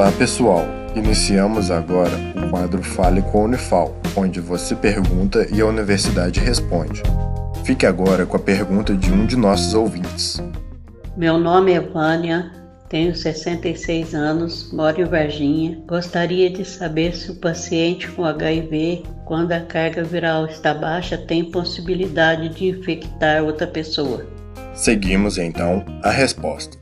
Olá pessoal, iniciamos agora o quadro Fale com a Unifal, onde você pergunta e a universidade responde. Fique agora com a pergunta de um de nossos ouvintes. Meu nome é Vânia, tenho 66 anos, moro em Varginha. Gostaria de saber se o paciente com HIV, quando a carga viral está baixa, tem possibilidade de infectar outra pessoa. Seguimos então a resposta.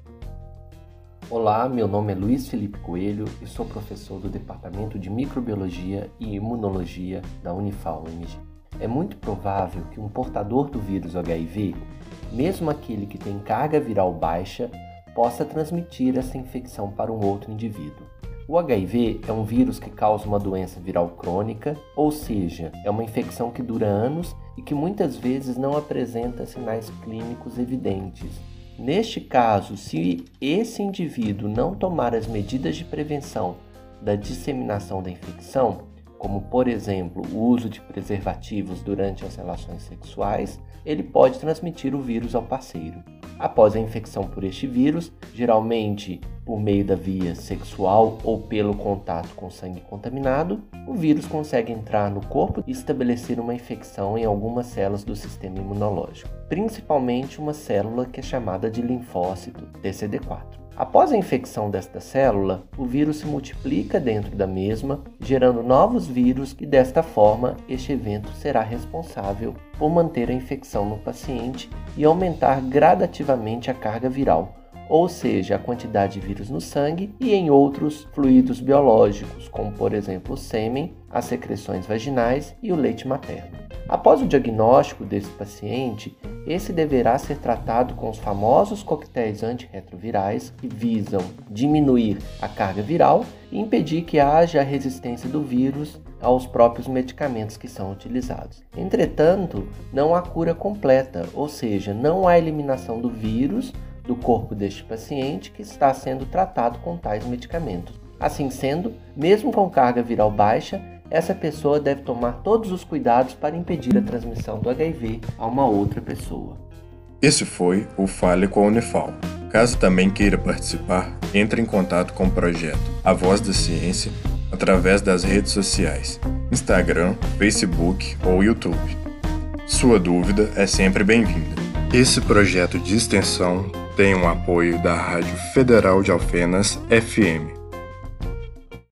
Olá, meu nome é Luiz Felipe Coelho e sou professor do Departamento de Microbiologia e Imunologia da Unifal-UMG. É muito provável que um portador do vírus HIV, mesmo aquele que tem carga viral baixa, possa transmitir essa infecção para um outro indivíduo. O HIV é um vírus que causa uma doença viral crônica, ou seja, é uma infecção que dura anos e que muitas vezes não apresenta sinais clínicos evidentes. Neste caso, se esse indivíduo não tomar as medidas de prevenção da disseminação da infecção, como por exemplo o uso de preservativos durante as relações sexuais, ele pode transmitir o vírus ao parceiro. Após a infecção por este vírus, geralmente por meio da via sexual ou pelo contato com sangue contaminado, o vírus consegue entrar no corpo e estabelecer uma infecção em algumas células do sistema imunológico, principalmente uma célula que é chamada de linfócito TCD4. Após a infecção desta célula, o vírus se multiplica dentro da mesma, gerando novos vírus e desta forma este evento será responsável por manter a infecção no paciente e aumentar gradativamente a carga viral, ou seja, a quantidade de vírus no sangue e em outros fluidos biológicos, como por exemplo o sêmen, as secreções vaginais e o leite materno. Após o diagnóstico desse paciente, esse deverá ser tratado com os famosos coquetéis antirretrovirais que visam diminuir a carga viral e impedir que haja resistência do vírus aos próprios medicamentos que são utilizados. Entretanto, não há cura completa, ou seja, não há eliminação do vírus do corpo deste paciente que está sendo tratado com tais medicamentos. Assim sendo, mesmo com carga viral baixa, essa pessoa deve tomar todos os cuidados para impedir a transmissão do HIV a uma outra pessoa. Esse foi o Fale com a Unifal. Caso também queira participar, entre em contato com o projeto A Voz da Ciência através das redes sociais, Instagram, Facebook ou YouTube. Sua dúvida é sempre bem-vinda. Esse projeto de extensão tem o um apoio da Rádio Federal de Alfenas FM